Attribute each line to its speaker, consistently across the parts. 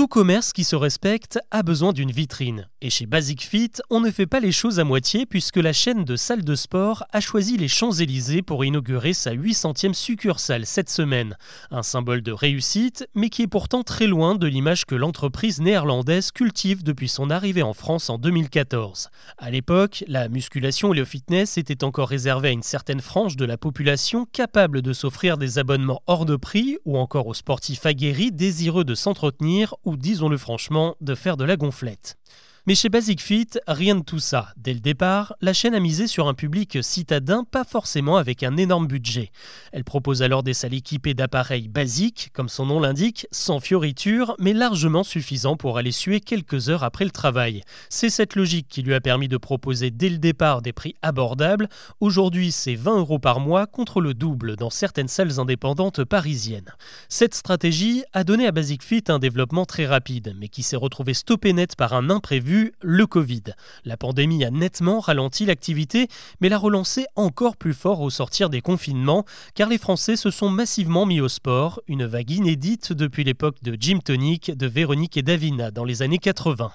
Speaker 1: Tout commerce qui se respecte a besoin d'une vitrine. Et chez Basic Fit, on ne fait pas les choses à moitié puisque la chaîne de salles de sport a choisi les Champs-Élysées pour inaugurer sa 800e succursale cette semaine. Un symbole de réussite, mais qui est pourtant très loin de l'image que l'entreprise néerlandaise cultive depuis son arrivée en France en 2014. À l'époque, la musculation et le fitness étaient encore réservés à une certaine frange de la population capable de s'offrir des abonnements hors de prix ou encore aux sportifs aguerris désireux de s'entretenir disons-le franchement, de faire de la gonflette. Mais chez Basic Fit, rien de tout ça. Dès le départ, la chaîne a misé sur un public citadin, pas forcément avec un énorme budget. Elle propose alors des salles équipées d'appareils basiques, comme son nom l'indique, sans fioritures, mais largement suffisants pour aller suer quelques heures après le travail. C'est cette logique qui lui a permis de proposer dès le départ des prix abordables. Aujourd'hui, c'est 20 euros par mois contre le double dans certaines salles indépendantes parisiennes. Cette stratégie a donné à Basic Fit un développement très rapide, mais qui s'est retrouvé stoppé net par un imprévu le Covid. La pandémie a nettement ralenti l'activité, mais l'a relancé encore plus fort au sortir des confinements, car les Français se sont massivement mis au sport, une vague inédite depuis l'époque de Jim Tonic, de Véronique et Davina dans les années 80.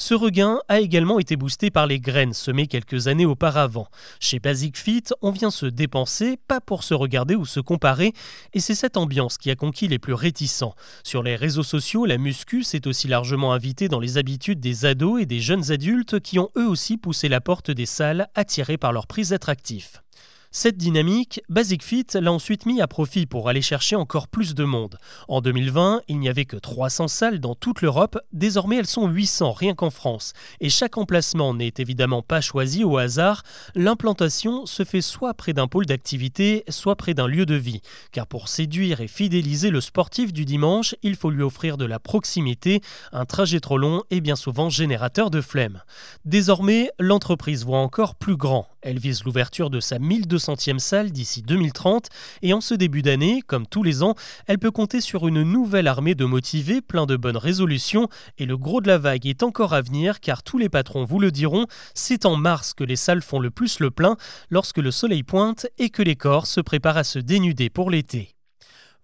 Speaker 1: Ce regain a également été boosté par les graines semées quelques années auparavant. Chez Basic Fit, on vient se dépenser, pas pour se regarder ou se comparer, et c'est cette ambiance qui a conquis les plus réticents. Sur les réseaux sociaux, la muscu s'est aussi largement invitée dans les habitudes des ados et des jeunes adultes qui ont eux aussi poussé la porte des salles attirés par leur prix attractifs. Cette dynamique, Basic Fit l'a ensuite mis à profit pour aller chercher encore plus de monde. En 2020, il n'y avait que 300 salles dans toute l'Europe, désormais elles sont 800 rien qu'en France. Et chaque emplacement n'est évidemment pas choisi au hasard, l'implantation se fait soit près d'un pôle d'activité, soit près d'un lieu de vie. Car pour séduire et fidéliser le sportif du dimanche, il faut lui offrir de la proximité, un trajet trop long et bien souvent générateur de flemme. Désormais, l'entreprise voit encore plus grand. Elle vise l'ouverture de sa 1200e salle d'ici 2030 et en ce début d'année, comme tous les ans, elle peut compter sur une nouvelle armée de motivés plein de bonnes résolutions et le gros de la vague est encore à venir car tous les patrons vous le diront, c'est en mars que les salles font le plus le plein lorsque le soleil pointe et que les corps se préparent à se dénuder pour l'été.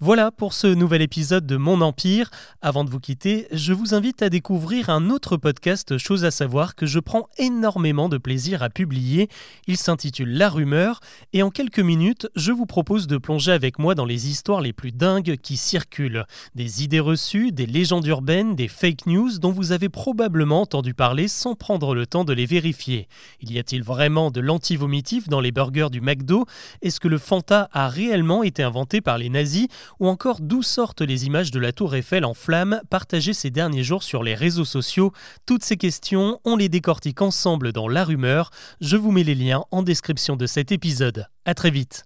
Speaker 1: Voilà pour ce nouvel épisode de Mon Empire. Avant de vous quitter, je vous invite à découvrir un autre podcast Chose à savoir que je prends énormément de plaisir à publier. Il s'intitule La Rumeur et en quelques minutes, je vous propose de plonger avec moi dans les histoires les plus dingues qui circulent. Des idées reçues, des légendes urbaines, des fake news dont vous avez probablement entendu parler sans prendre le temps de les vérifier. Y a-t-il vraiment de l'anti-vomitif dans les burgers du McDo? Est-ce que le Fanta a réellement été inventé par les nazis? Ou encore d'où sortent les images de la tour Eiffel en flammes partagées ces derniers jours sur les réseaux sociaux. Toutes ces questions, on les décortique ensemble dans La Rumeur. Je vous mets les liens en description de cet épisode. A très vite